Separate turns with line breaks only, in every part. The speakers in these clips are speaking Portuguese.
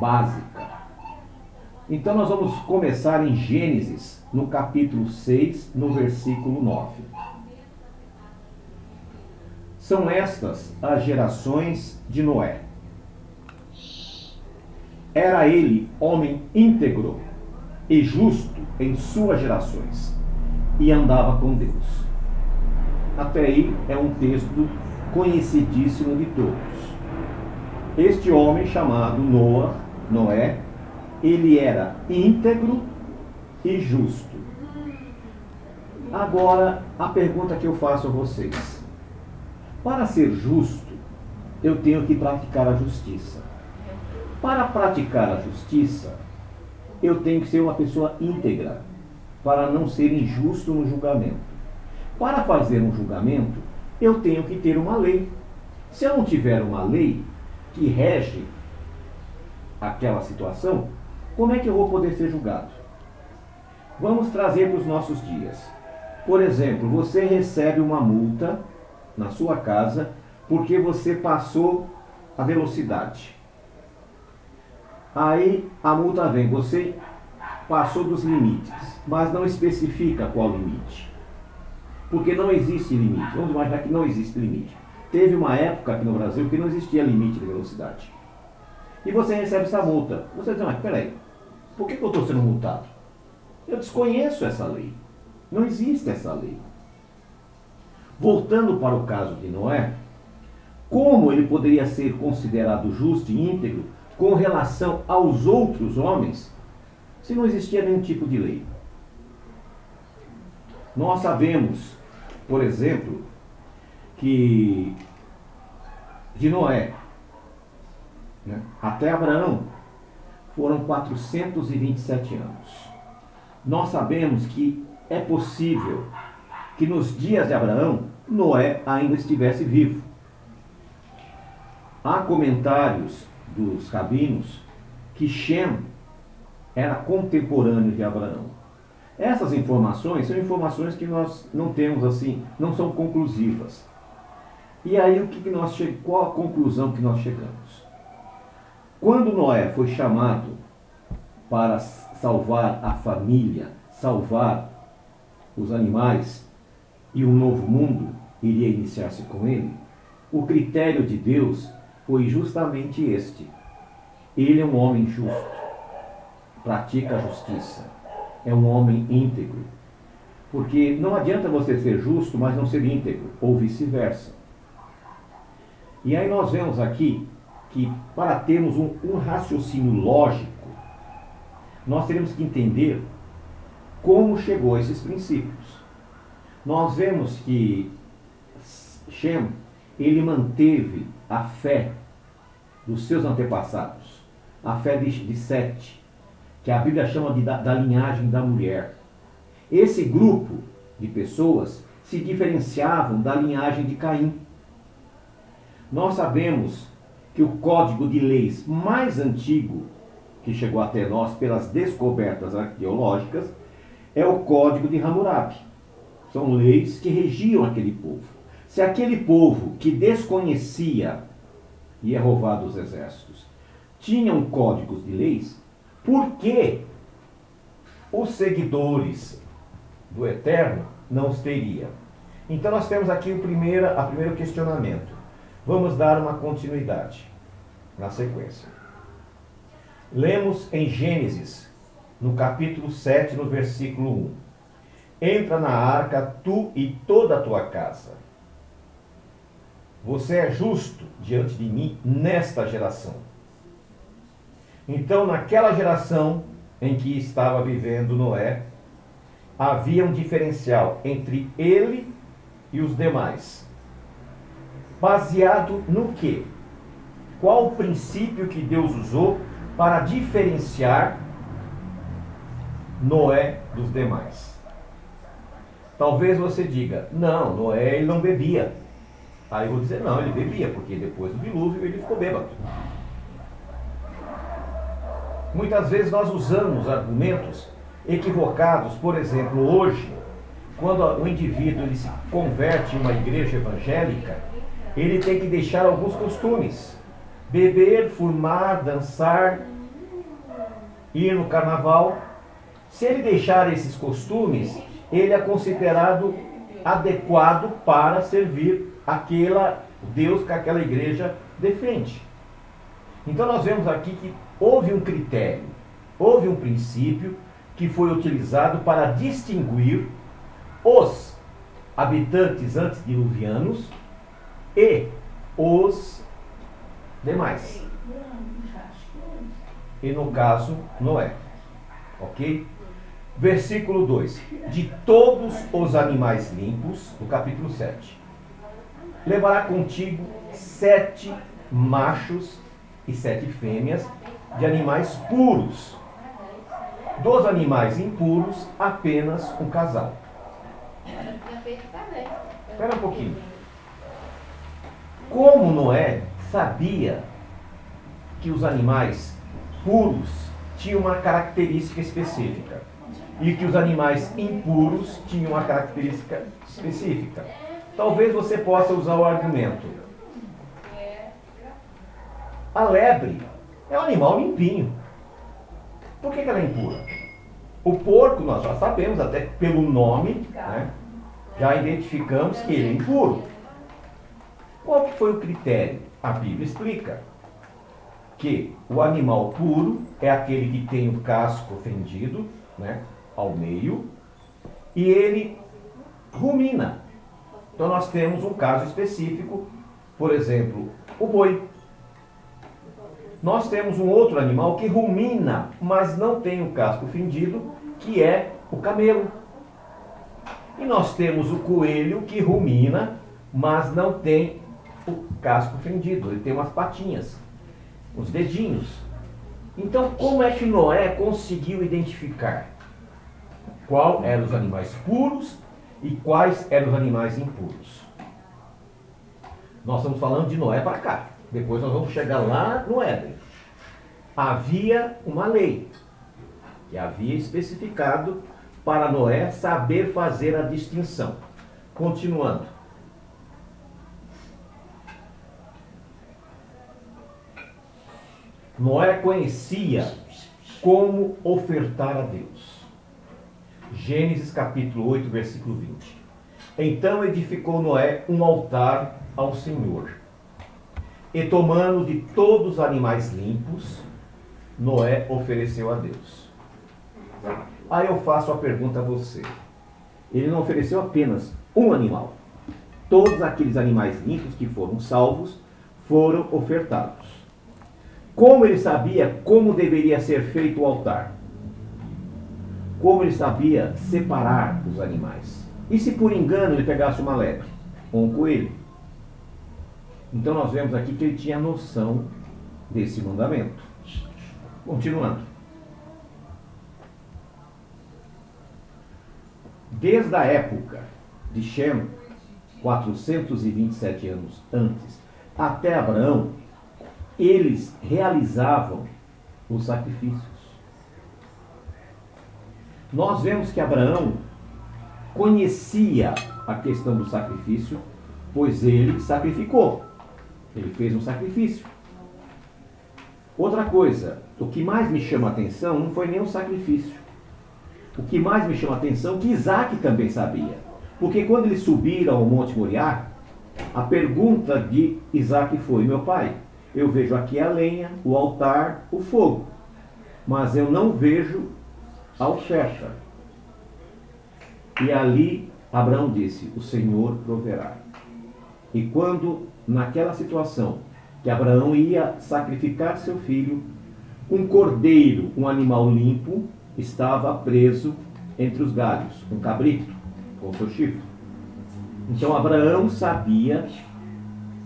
básica. Então nós vamos começar em Gênesis, no capítulo 6, no versículo 9. São estas as gerações de Noé. Era ele homem íntegro e justo em suas gerações, e andava com Deus. Até aí é um texto conhecidíssimo de todos. Este homem chamado Noah, Noé, ele era íntegro e justo. Agora, a pergunta que eu faço a vocês: para ser justo, eu tenho que praticar a justiça. Para praticar a justiça, eu tenho que ser uma pessoa íntegra, para não ser injusto no julgamento. Para fazer um julgamento, eu tenho que ter uma lei. Se eu não tiver uma lei que rege aquela situação, como é que eu vou poder ser julgado? Vamos trazer para os nossos dias. Por exemplo, você recebe uma multa na sua casa porque você passou a velocidade. Aí a multa vem, você passou dos limites, mas não especifica qual limite. Porque não existe limite. Vamos imaginar que não existe limite. Teve uma época aqui no Brasil que não existia limite de velocidade. E você recebe essa multa. Você diz, mas peraí, por que, que eu estou sendo multado? Eu desconheço essa lei. Não existe essa lei. Voltando para o caso de Noé, como ele poderia ser considerado justo e íntegro com relação aos outros homens se não existia nenhum tipo de lei? Nós sabemos, por exemplo, que de Noé né, até Abraão foram 427 anos. Nós sabemos que é possível que nos dias de Abraão Noé ainda estivesse vivo. Há comentários dos rabinos que Shem era contemporâneo de Abraão. Essas informações são informações que nós não temos assim, não são conclusivas. E aí o que nós qual a conclusão que nós chegamos? Quando Noé foi chamado para salvar a família, salvar os animais e um novo mundo iria iniciar-se com ele, o critério de Deus foi justamente este. Ele é um homem justo, pratica a justiça é um homem íntegro. Porque não adianta você ser justo, mas não ser íntegro, ou vice-versa. E aí nós vemos aqui que para termos um, um raciocínio lógico, nós teremos que entender como chegou a esses princípios. Nós vemos que Shem, ele manteve a fé dos seus antepassados, a fé de, de Sete, que a Bíblia chama de, da, da linhagem da mulher. Esse grupo de pessoas se diferenciavam da linhagem de Caim. Nós sabemos que o código de leis mais antigo que chegou até nós pelas descobertas arqueológicas é o código de Hammurabi. São leis que regiam aquele povo. Se aquele povo que desconhecia e é roubado os exércitos tinham códigos de leis, por que os seguidores do Eterno não os teria? Então nós temos aqui o primeiro, a primeiro questionamento. Vamos dar uma continuidade na sequência. Lemos em Gênesis, no capítulo 7, no versículo 1. Entra na arca tu e toda a tua casa. Você é justo diante de mim nesta geração. Então, naquela geração em que estava vivendo Noé, havia um diferencial entre ele e os demais. Baseado no que? Qual o princípio que Deus usou para diferenciar Noé dos demais? Talvez você diga: não, Noé ele não bebia. Aí eu vou dizer: não, ele bebia, porque depois do dilúvio ele ficou bêbado. Muitas vezes nós usamos argumentos equivocados, por exemplo, hoje, quando o indivíduo ele se converte em uma igreja evangélica, ele tem que deixar alguns costumes: beber, fumar, dançar ir no carnaval, se ele deixar esses costumes, ele é considerado adequado para servir aquela Deus que aquela igreja defende. Então nós vemos aqui que houve um critério, houve um princípio que foi utilizado para distinguir os habitantes antediluvianos e os demais. E no caso, Noé. Ok? Versículo 2: De todos os animais limpos, do capítulo 7, levará contigo sete machos e sete fêmeas de animais puros. Dos animais impuros, apenas um casal. Espera um pouquinho. Como Noé sabia que os animais puros tinham uma característica específica e que os animais impuros tinham uma característica específica? Talvez você possa usar o argumento. A lebre é um animal limpinho. Por que, que ela é impura? O porco, nós já sabemos, até pelo nome, né, já identificamos que ele é impuro. Qual que foi o critério? A Bíblia explica que o animal puro é aquele que tem o casco fendido né, ao meio e ele rumina. Então nós temos um caso específico, por exemplo, o boi. Nós temos um outro animal que rumina, mas não tem o casco fendido, que é o camelo. E nós temos o coelho que rumina, mas não tem o casco fendido, ele tem umas patinhas, os dedinhos. Então, como é que Noé conseguiu identificar qual eram os animais puros e quais eram os animais impuros? Nós estamos falando de Noé para cá. Depois nós vamos chegar lá no Éden. Havia uma lei que havia especificado para Noé saber fazer a distinção. Continuando. Noé conhecia como ofertar a Deus. Gênesis capítulo 8, versículo 20. Então edificou Noé um altar ao Senhor. E tomando de todos os animais limpos, Noé ofereceu a Deus. Aí eu faço a pergunta a você. Ele não ofereceu apenas um animal. Todos aqueles animais limpos que foram salvos foram ofertados. Como ele sabia como deveria ser feito o altar? Como ele sabia separar os animais? E se por engano ele pegasse uma lebre ou um coelho? Então nós vemos aqui que ele tinha noção desse mandamento. Continuando. Desde a época de Shem, 427 anos antes, até Abraão, eles realizavam os sacrifícios. Nós vemos que Abraão conhecia a questão do sacrifício, pois ele sacrificou. Ele fez um sacrifício. Outra coisa, o que mais me chama a atenção não foi nem o sacrifício. O que mais me chama a atenção é que Isaac também sabia. Porque quando eles subiram ao Monte Moriá, a pergunta de Isaac foi: Meu pai, eu vejo aqui a lenha, o altar, o fogo, mas eu não vejo a oferta. E ali Abraão disse: O Senhor proverá. E quando, naquela situação, que Abraão ia sacrificar seu filho, um cordeiro, um animal limpo, estava preso entre os galhos, um cabrito com seu chifre. Então Abraão sabia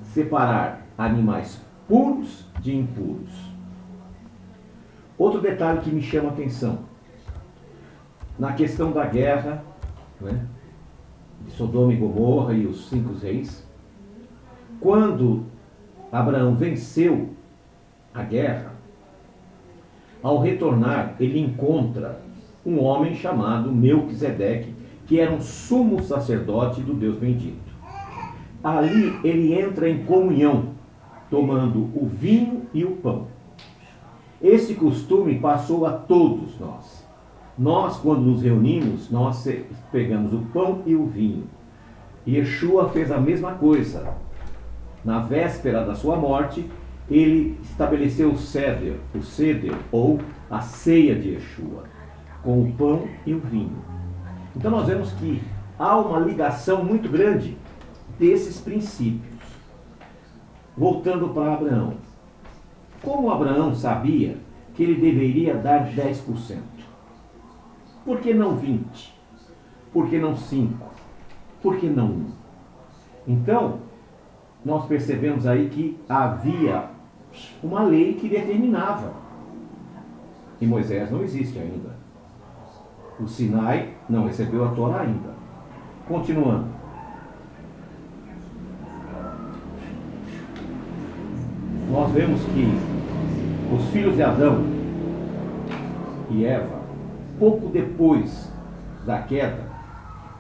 separar animais puros de impuros. Outro detalhe que me chama a atenção, na questão da guerra, né, de Sodoma e Gomorra e os cinco reis, quando Abraão venceu a guerra, ao retornar, ele encontra um homem chamado Melquisedeque, que era um sumo sacerdote do Deus bendito. Ali ele entra em comunhão, tomando o vinho e o pão. Esse costume passou a todos nós. Nós, quando nos reunimos, nós pegamos o pão e o vinho. Yeshua fez a mesma coisa. Na véspera da sua morte, ele estabeleceu o ceder, o ceder ou a ceia de Yeshua, com o pão e o vinho. Então nós vemos que há uma ligação muito grande desses princípios. Voltando para Abraão. Como Abraão sabia que ele deveria dar 10%? Por que não 20%? Por que não 5%? Por que não 1%? Então, nós percebemos aí que havia uma lei que determinava. E Moisés não existe ainda. O Sinai não recebeu a Torá ainda. Continuando. Nós vemos que os filhos de Adão e Eva, pouco depois da queda,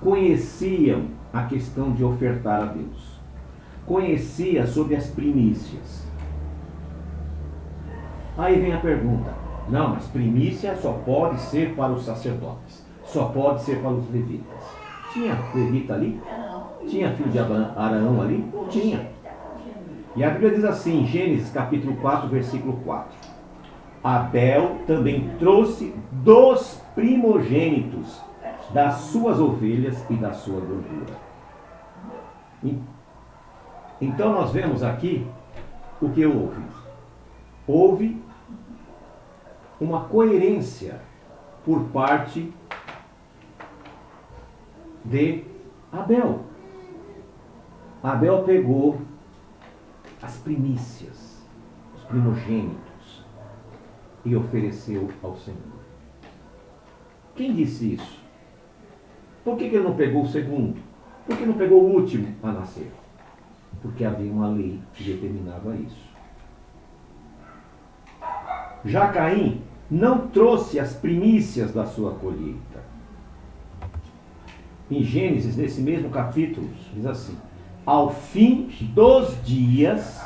conheciam a questão de ofertar a Deus. Conhecia sobre as primícias. Aí vem a pergunta: não, mas primícia só pode ser para os sacerdotes, só pode ser para os levitas. Tinha levita ali? Tinha filho de Arão ali? Tinha. E a Bíblia diz assim, Gênesis capítulo 4, versículo 4. Abel também trouxe dos primogênitos das suas ovelhas e da sua gordura. Então nós vemos aqui o que houve. Houve uma coerência por parte de Abel. Abel pegou as primícias, os primogênitos, e ofereceu ao Senhor. Quem disse isso? Por que, ele não pegou o segundo? Por que não pegou o último a nascer? Porque havia uma lei que determinava isso. Já Caim não trouxe as primícias da sua colheita. Em Gênesis, nesse mesmo capítulo, diz assim: Ao fim dos dias,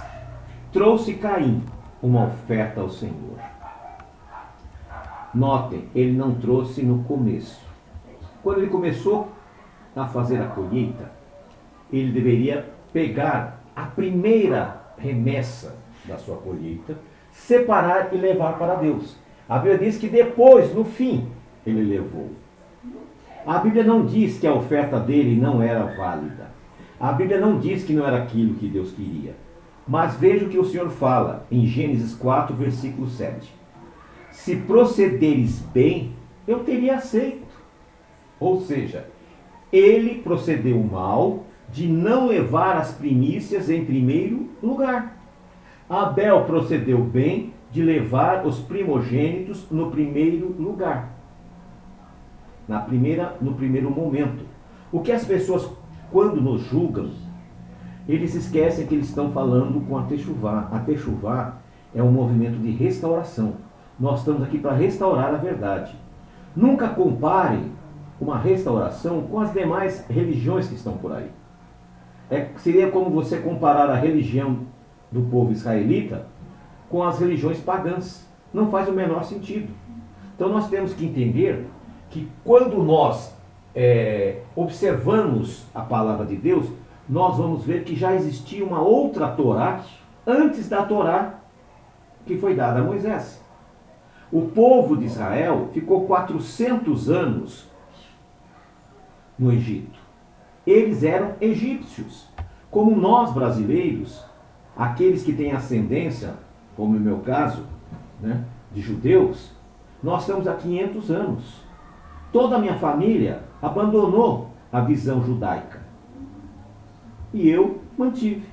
trouxe Caim uma oferta ao Senhor. Notem, ele não trouxe no começo. Quando ele começou a fazer a colheita, ele deveria pegar a primeira remessa da sua colheita, separar e levar para Deus. A Bíblia diz que depois, no fim, ele levou. A Bíblia não diz que a oferta dele não era válida. A Bíblia não diz que não era aquilo que Deus queria. Mas veja o que o Senhor fala em Gênesis 4, versículo 7. Se procederes bem, eu teria aceito. Ou seja, ele procedeu mal de não levar as primícias em primeiro lugar. Abel procedeu bem de levar os primogênitos no primeiro lugar. Na primeira, no primeiro momento. O que as pessoas, quando nos julgam, eles esquecem que eles estão falando com a Techuvá. A Techuvá é um movimento de restauração. Nós estamos aqui para restaurar a verdade. Nunca comparem uma restauração com as demais religiões que estão por aí. É, seria como você comparar a religião do povo israelita com as religiões pagãs. Não faz o menor sentido. Então nós temos que entender que quando nós é, observamos a palavra de Deus, nós vamos ver que já existia uma outra Torá antes da Torá que foi dada a Moisés. O povo de Israel ficou 400 anos no Egito. Eles eram egípcios. Como nós brasileiros, aqueles que têm ascendência como no meu caso, né, de judeus, nós estamos há 500 anos. Toda a minha família abandonou a visão judaica. E eu mantive.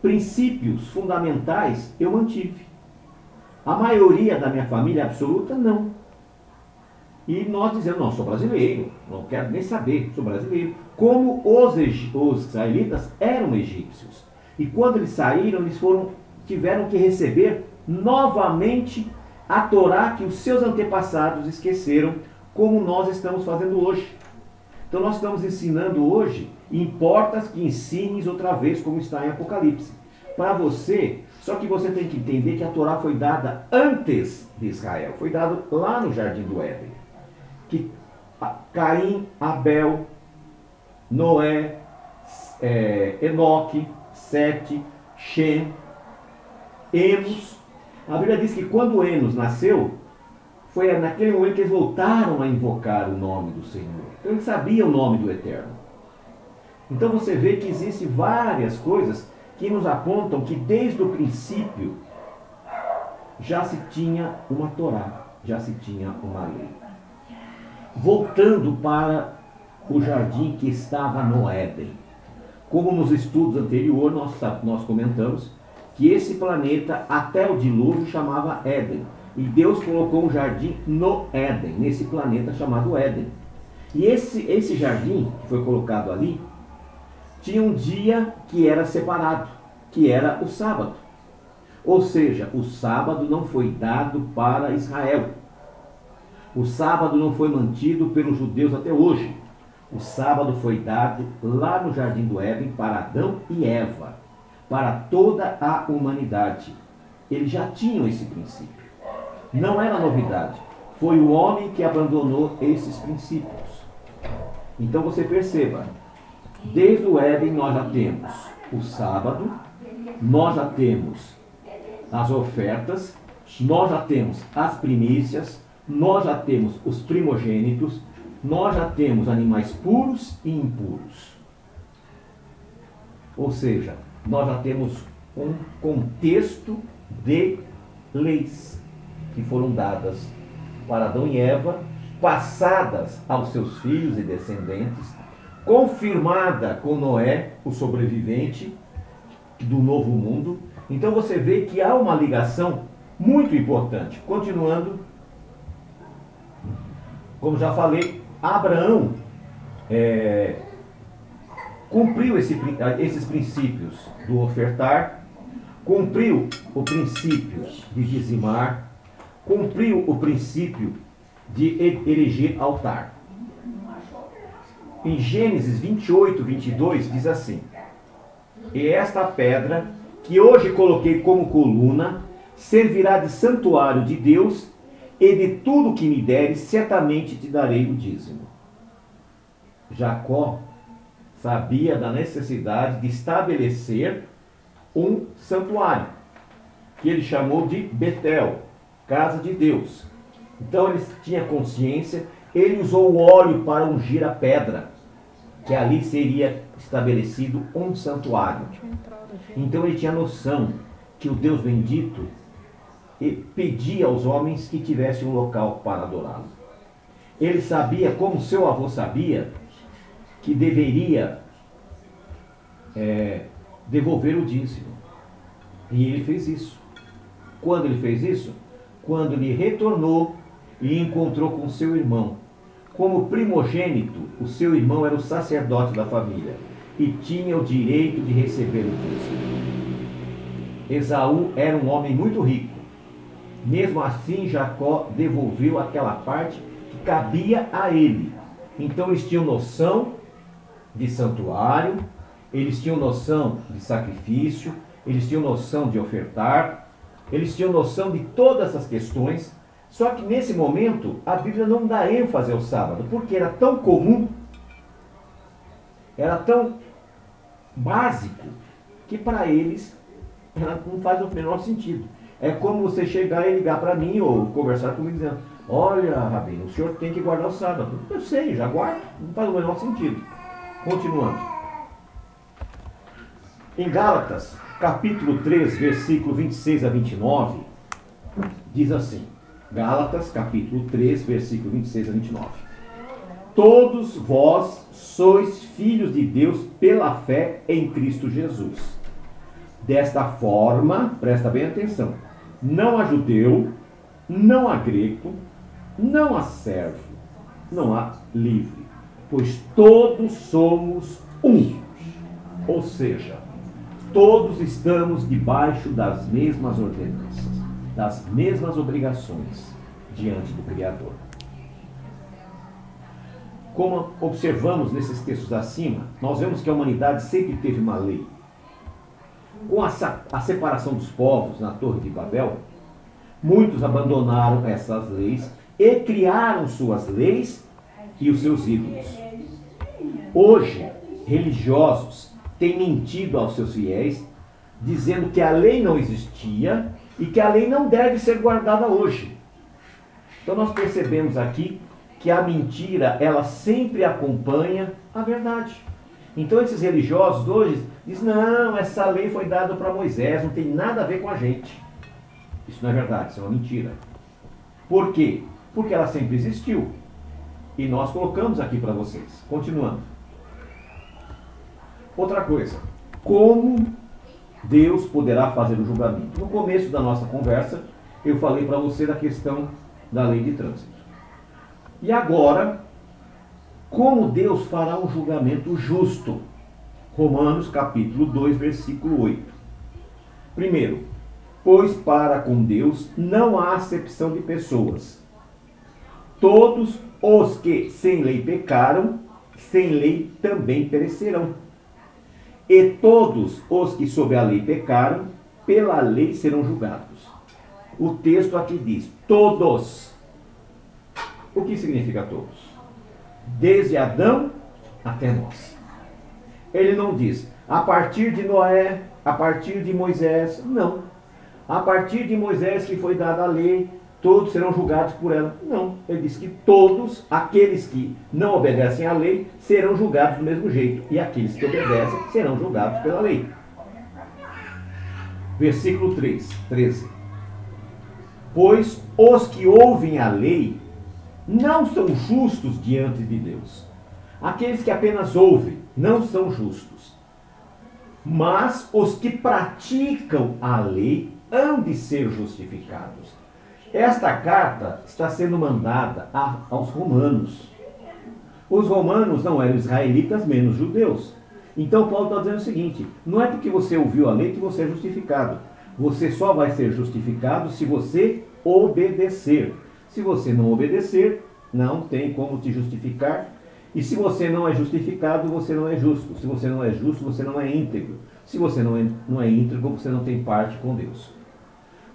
Princípios fundamentais eu mantive. A maioria da minha família absoluta, não. E nós dizemos, não, sou brasileiro, não quero nem saber, sou brasileiro. Como os, os israelitas eram egípcios. E quando eles saíram, eles foram, tiveram que receber novamente a Torá que os seus antepassados esqueceram, como nós estamos fazendo hoje. Então nós estamos ensinando hoje, importa que ensines outra vez, como está em Apocalipse. Para você, Só que você tem que entender que a Torá foi dada antes de Israel, foi dada lá no Jardim do Éden. Que Caim, Abel, Noé, é, Enoque, Sete, Shem, Enos. A Bíblia diz que quando Enos nasceu, foi naquele momento que eles voltaram a invocar o nome do Senhor. Então eles sabiam o nome do Eterno. Então você vê que existem várias coisas que nos apontam que desde o princípio já se tinha uma Torá, já se tinha uma lei. Voltando para o jardim que estava no Éden. Como nos estudos anteriores nós, nós comentamos que esse planeta até o dilúvio chamava Éden. E Deus colocou um jardim no Éden, nesse planeta chamado Éden. E esse, esse jardim que foi colocado ali tinha um dia que era separado, que era o sábado. Ou seja, o sábado não foi dado para Israel. O sábado não foi mantido pelos judeus até hoje. O sábado foi dado lá no jardim do Éden para Adão e Eva, para toda a humanidade. Eles já tinham esse princípio. Não era novidade. Foi o homem que abandonou esses princípios. Então você perceba, desde o Éden nós já temos o sábado, nós já temos as ofertas, nós já temos as primícias, nós já temos os primogênitos, nós já temos animais puros e impuros. Ou seja, nós já temos um contexto de leis que foram dadas para Adão e Eva, passadas aos seus filhos e descendentes, confirmada com Noé, o sobrevivente do novo mundo. Então você vê que há uma ligação muito importante. Continuando, como já falei, Abraão é, cumpriu esse, esses princípios do ofertar, cumpriu o princípio de dizimar, cumpriu o princípio de erigir altar. Em Gênesis 28, 22, diz assim: E esta pedra, que hoje coloquei como coluna, servirá de santuário de Deus, e de tudo que me deres, certamente te darei o dízimo. Jacó sabia da necessidade de estabelecer um santuário, que ele chamou de Betel, casa de Deus. Então ele tinha consciência, ele usou o óleo para ungir a pedra, que ali seria estabelecido um santuário. Então ele tinha noção que o Deus bendito pedia aos homens que tivessem um local para adorá-lo. Ele sabia, como seu avô sabia, que deveria é, devolver o dízimo. E ele fez isso. Quando ele fez isso? Quando ele retornou e encontrou com seu irmão. Como primogênito, o seu irmão era o sacerdote da família e tinha o direito de receber o dízimo. Esaú era um homem muito rico. Mesmo assim, Jacó devolveu aquela parte que cabia a ele. Então eles tinham noção de santuário, eles tinham noção de sacrifício, eles tinham noção de ofertar, eles tinham noção de todas essas questões, só que nesse momento a Bíblia não dá ênfase ao sábado, porque era tão comum, era tão básico, que para eles não faz o menor sentido. É como você chegar e ligar para mim ou conversar comigo dizendo: Olha, Rabino, o senhor tem que guardar o sábado. Eu sei, já guardo, não faz o menor sentido. Continuando. Em Gálatas, capítulo 3, versículo 26 a 29, diz assim: Gálatas, capítulo 3, versículo 26 a 29. Todos vós sois filhos de Deus pela fé em Cristo Jesus. Desta forma, presta bem atenção, não há judeu, não há grego, não há servo, não há livre, pois todos somos um. Ou seja, todos estamos debaixo das mesmas ordenanças, das mesmas obrigações diante do Criador. Como observamos nesses textos acima, nós vemos que a humanidade sempre teve uma lei. com a, a separação dos povos na Torre de Babel, muitos abandonaram essas leis e criaram suas leis e os seus ídolos. Hoje, religiosos têm mentido aos seus fiéis, dizendo que a lei não existia e que a lei não deve ser guardada hoje. Então nós percebemos aqui que a mentira, ela sempre acompanha a verdade. Então esses religiosos hoje dizem, não, essa lei foi dada para Moisés, não tem nada a ver com a gente. Isso não é verdade, isso é uma mentira. Por quê? Porque ela sempre existiu. E nós colocamos aqui para vocês. Continuando. Outra coisa. Como Deus poderá fazer o julgamento? No começo da nossa conversa, eu falei para você da questão da lei de trânsito. E agora, como Deus fará um julgamento justo? Romanos capítulo 2, versículo 8. Primeiro, pois para com Deus não há acepção de pessoas. Todos os que sem lei pecaram, sem lei também perecerão. E todos os que sob a lei pecaram, pela lei serão julgados. O texto aqui diz: todos. O que significa todos? Desde Adão até nós. Ele não diz a partir de Noé, a partir de Moisés. Não. A partir de Moisés que foi dada a lei, todos serão julgados por ela. Não. Ele diz que todos aqueles que não obedecem à lei serão julgados do mesmo jeito. E aqueles que obedecem serão julgados pela lei. Versículo 3, 13. Pois os que ouvem a lei não são justos diante de Deus. Aqueles que apenas ouvem não são justos. Mas os que praticam a lei hão de ser justificados. Esta carta está sendo mandada a, aos romanos. Os romanos não eram israelitas menos judeus. Então Paulo está dizendo o seguinte: não é porque você ouviu a lei que você é justificado. Você só vai ser justificado se você obedecer. Se você não obedecer, não tem como te justificar. E se você não é justificado, você não é justo. Se você não é justo, você não é íntegro. Se você não é, não é íntegro, você não tem parte com Deus.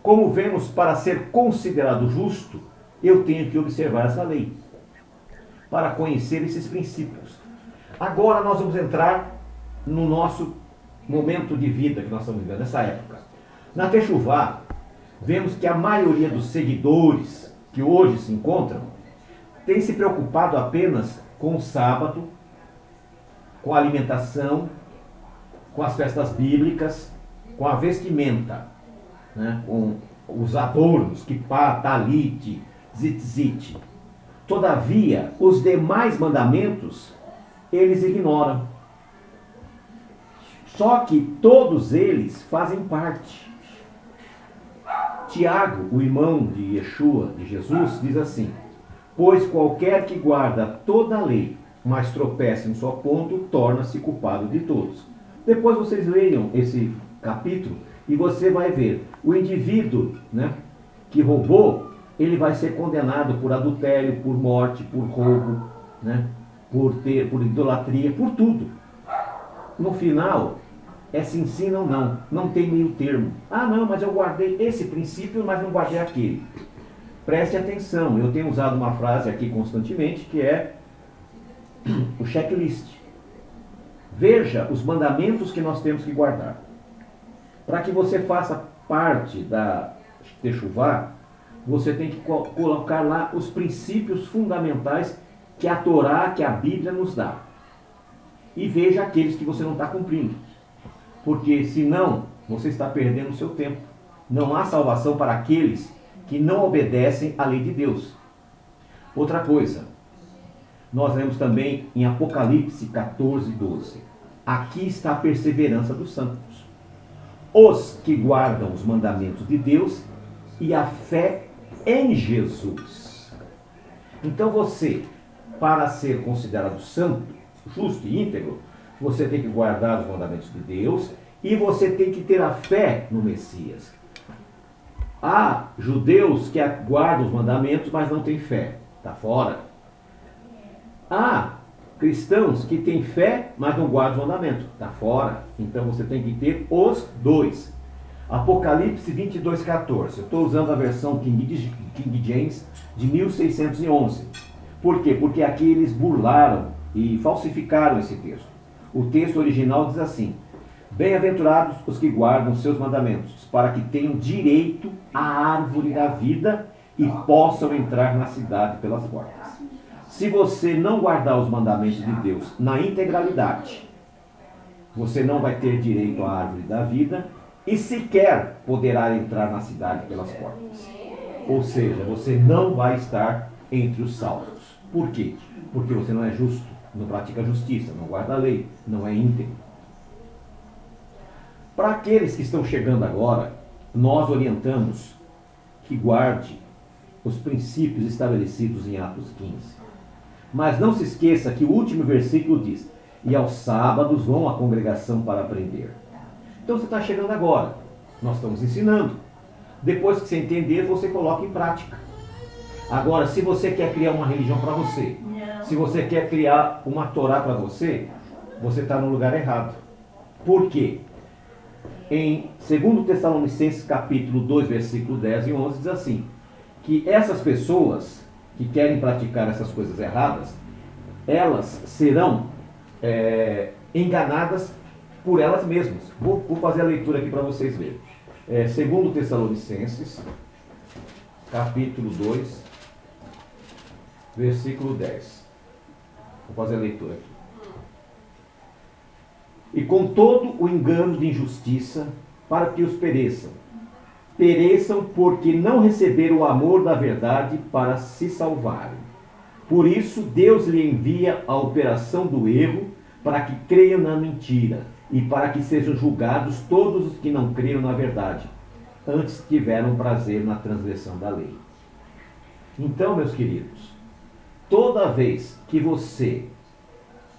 Como vemos, para ser considerado justo, eu tenho que observar essa lei, para conhecer esses princípios. Agora nós vamos entrar no nosso momento de vida que nós estamos vivendo, nessa época. Na Techuvá, vemos que a maioria dos seguidores que hoje se encontram tem se preocupado apenas com o sábado, com a alimentação, com as festas bíblicas, com a vestimenta, né? com os adornos, kippah, talit, zitzit. Todavia, os demais mandamentos, eles ignoram. Só que todos eles fazem parte. Tiago, o irmão de Yeshua, de Jesus, diz assim: Pois qualquer que guarda toda a lei, mas tropeça em só ponto, torna-se culpado de todos. Depois vocês leiam esse capítulo e você vai ver o indivíduo né, que roubou, ele vai ser condenado por adultério, por morte, por roubo, né, por ter, por idolatria, por tudo. No final, é se ensina ou não. Não tem meio termo. Ah, não, mas eu guardei esse princípio, mas não guardei aquele. Preste atenção, eu tenho usado uma frase aqui constantemente que é o checklist. Veja os mandamentos que nós temos que guardar. Para que você faça parte da Techuvá, você tem que colocar lá os princípios fundamentais que a Torá, que a Bíblia nos dá. E veja aqueles que você não está cumprindo. Porque senão você está perdendo o seu tempo. Não há salvação para aqueles que não obedecem à lei de Deus. Outra coisa, nós lemos também em Apocalipse 14, 12. Aqui está a perseverança dos santos. Os que guardam os mandamentos de Deus e a fé em Jesus. Então você, para ser considerado santo, justo e íntegro, você tem que guardar os mandamentos de Deus e você tem que ter a fé no Messias. Há judeus que guardam os mandamentos, mas não têm fé. Está fora. Há cristãos que têm fé, mas não guardam os mandamentos. Está fora. Então você tem que ter os dois. Apocalipse 22, 14. Eu estou usando a versão King, King James de 1611. Por quê? Porque aqui eles burlaram e falsificaram esse texto. O texto original diz assim: Bem-aventurados os que guardam seus mandamentos, para que tenham direito à árvore da vida e possam entrar na cidade pelas portas. Se você não guardar os mandamentos de Deus na integralidade, você não vai ter direito à árvore da vida e sequer poderá entrar na cidade pelas portas. Ou seja, você não vai estar entre os salvos. Por quê? Porque você não é justo, não pratica justiça, não guarda a lei, não é íntegro. Para aqueles que estão chegando agora, nós orientamos que guarde os princípios estabelecidos em Atos 15. Mas não se esqueça que o último versículo diz: E aos sábados vão à congregação para aprender. Então você está chegando agora. Nós estamos ensinando. Depois que você entender, você coloca em prática. Agora, se você quer criar uma religião para você, se você quer criar uma Torá para você, você está no lugar errado. Por quê? Em 2 Tessalonicenses capítulo 2, versículo 10 e 11, diz assim, que essas pessoas que querem praticar essas coisas erradas, elas serão é, enganadas por elas mesmas. Vou, vou fazer a leitura aqui para vocês verem. É, segundo Tessalonicenses, capítulo 2, versículo 10. Vou fazer a leitura aqui. E com todo o engano de injustiça, para que os pereçam. Pereçam porque não receberam o amor da verdade para se salvarem. Por isso, Deus lhe envia a operação do erro para que creiam na mentira e para que sejam julgados todos os que não creram na verdade, antes tiveram prazer na transgressão da lei. Então, meus queridos, toda vez que você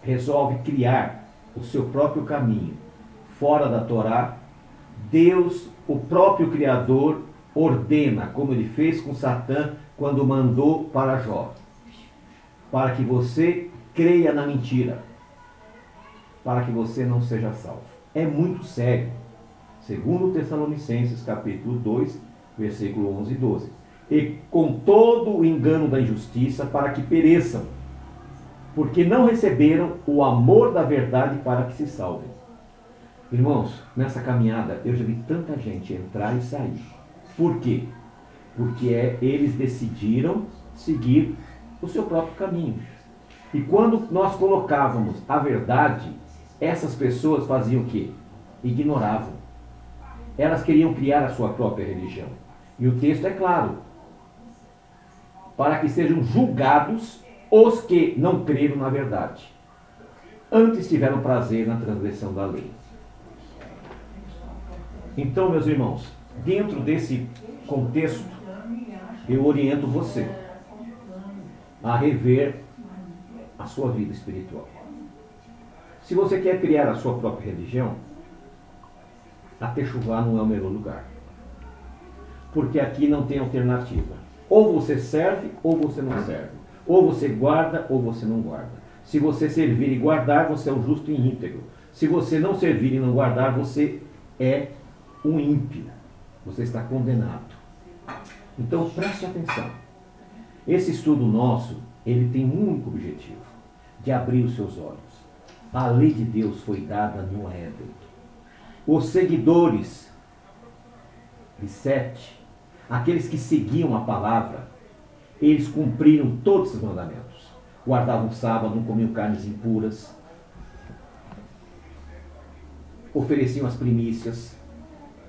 resolve criar o seu próprio caminho fora da Torá, Deus, o próprio Criador, ordena, como ele fez com Satã quando mandou para Jó, para que você creia na mentira para que você não seja salvo. É muito sério. Segundo Tessalonicenses, capítulo 2, versículo 11 e 12. E com todo o engano da injustiça, para que pereçam, porque não receberam o amor da verdade para que se salvem. Irmãos, nessa caminhada eu já vi tanta gente entrar e sair. Por quê? Porque é, eles decidiram seguir o seu próprio caminho. E quando nós colocávamos a verdade essas pessoas faziam o quê? Ignoravam. Elas queriam criar a sua própria religião. E o texto é claro: para que sejam julgados os que não creram na verdade. Antes tiveram prazer na transgressão da lei. Então, meus irmãos, dentro desse contexto, eu oriento você a rever a sua vida espiritual. Se você quer criar a sua própria religião, a Techuvá não é o melhor lugar. Porque aqui não tem alternativa. Ou você serve ou você não serve. Ou você guarda ou você não guarda. Se você servir e guardar, você é um justo e íntegro. Se você não servir e não guardar, você é um ímpio. Você está condenado. Então preste atenção. Esse estudo nosso, ele tem um único objetivo, de abrir os seus olhos a lei de Deus foi dada no Éden. Os seguidores de Sete, aqueles que seguiam a palavra, eles cumpriram todos os mandamentos. Guardavam o sábado, não comiam carnes impuras, ofereciam as primícias,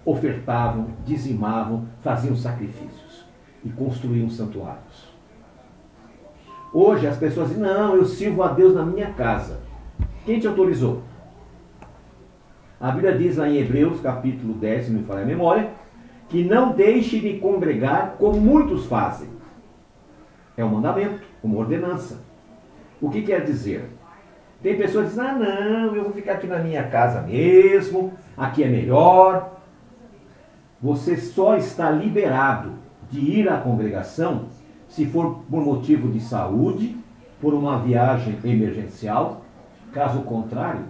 ofertavam, dizimavam, faziam sacrifícios e construíam santuários. Hoje as pessoas dizem: não, eu sirvo a Deus na minha casa. Quem te autorizou? A Bíblia diz lá em Hebreus, capítulo 10, se me falar a memória, que não deixe de congregar como muitos fazem. É um mandamento, uma ordenança. O que quer dizer? Tem pessoas que dizem, ah não, eu vou ficar aqui na minha casa mesmo, aqui é melhor. Você só está liberado de ir à congregação se for por motivo de saúde por uma viagem emergencial. Caso contrário,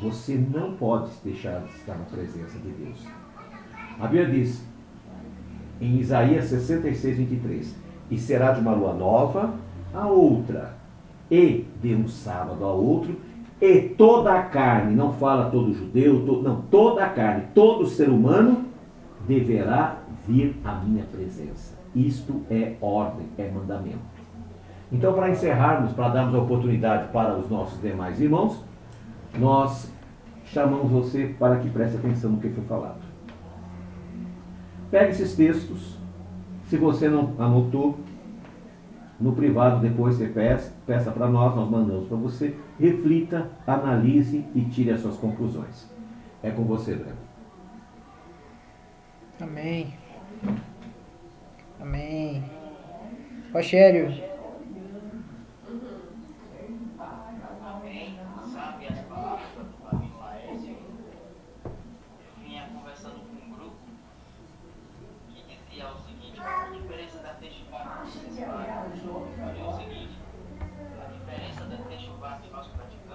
você não pode deixar de estar na presença de Deus. A Bíblia diz em Isaías 66, 23: E será de uma lua nova a outra, e de um sábado a outro, e toda a carne, não fala todo judeu, não, toda a carne, todo ser humano deverá vir à minha presença. Isto é ordem, é mandamento. Então, para encerrarmos, para darmos oportunidade para os nossos demais irmãos, nós chamamos você para que preste atenção no que foi falado. Pegue esses textos, se você não anotou, no privado depois você peça, peça para nós, nós mandamos para você, reflita, analise e tire as suas conclusões. É com você, Breno.
Amém. Amém. Rogério,